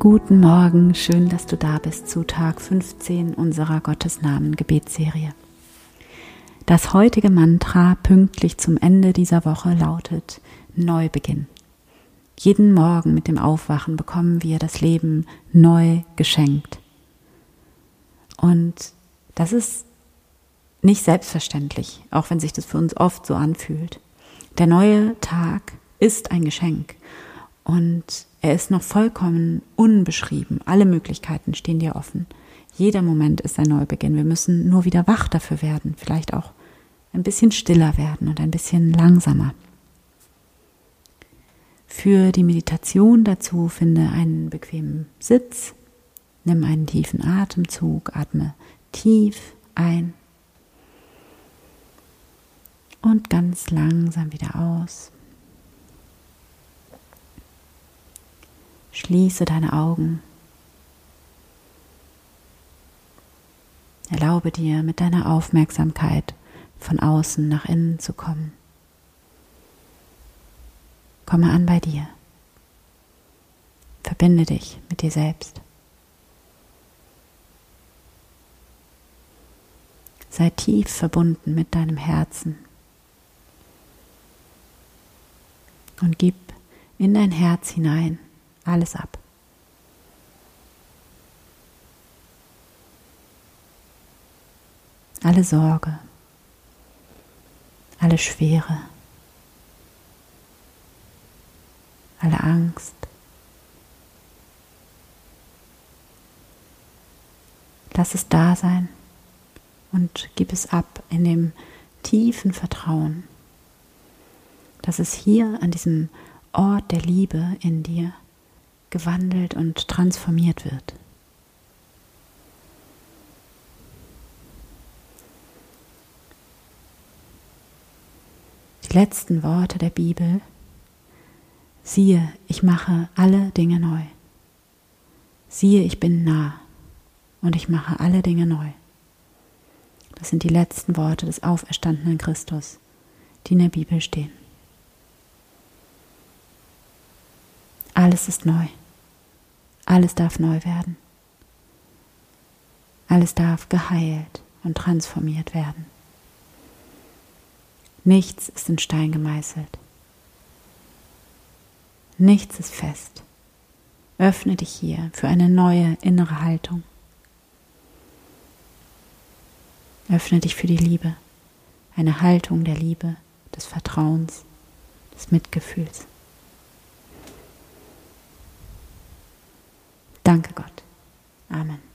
Guten Morgen, schön, dass du da bist zu Tag 15 unserer Gottesnamen Gebetsserie. Das heutige Mantra pünktlich zum Ende dieser Woche lautet Neubeginn. Jeden Morgen mit dem Aufwachen bekommen wir das Leben neu geschenkt. Und das ist nicht selbstverständlich, auch wenn sich das für uns oft so anfühlt. Der neue Tag ist ein Geschenk und er ist noch vollkommen unbeschrieben. Alle Möglichkeiten stehen dir offen. Jeder Moment ist ein Neubeginn. Wir müssen nur wieder wach dafür werden, vielleicht auch ein bisschen stiller werden und ein bisschen langsamer. Für die Meditation dazu finde einen bequemen Sitz, nimm einen tiefen Atemzug, atme tief ein und ganz langsam wieder aus. Schließe deine Augen. Erlaube dir mit deiner Aufmerksamkeit von außen nach innen zu kommen. Komme an bei dir. Verbinde dich mit dir selbst. Sei tief verbunden mit deinem Herzen und gib in dein Herz hinein alles ab. Alle Sorge, alle Schwere, alle Angst. Lass es da sein und gib es ab in dem tiefen Vertrauen, dass es hier an diesem Ort der Liebe in dir gewandelt und transformiert wird. Die letzten Worte der Bibel. Siehe, ich mache alle Dinge neu. Siehe, ich bin nah und ich mache alle Dinge neu. Das sind die letzten Worte des auferstandenen Christus, die in der Bibel stehen. Alles ist neu. Alles darf neu werden. Alles darf geheilt und transformiert werden. Nichts ist in Stein gemeißelt. Nichts ist fest. Öffne dich hier für eine neue innere Haltung. Öffne dich für die Liebe, eine Haltung der Liebe, des Vertrauens, des Mitgefühls. Danke Gott. Amen.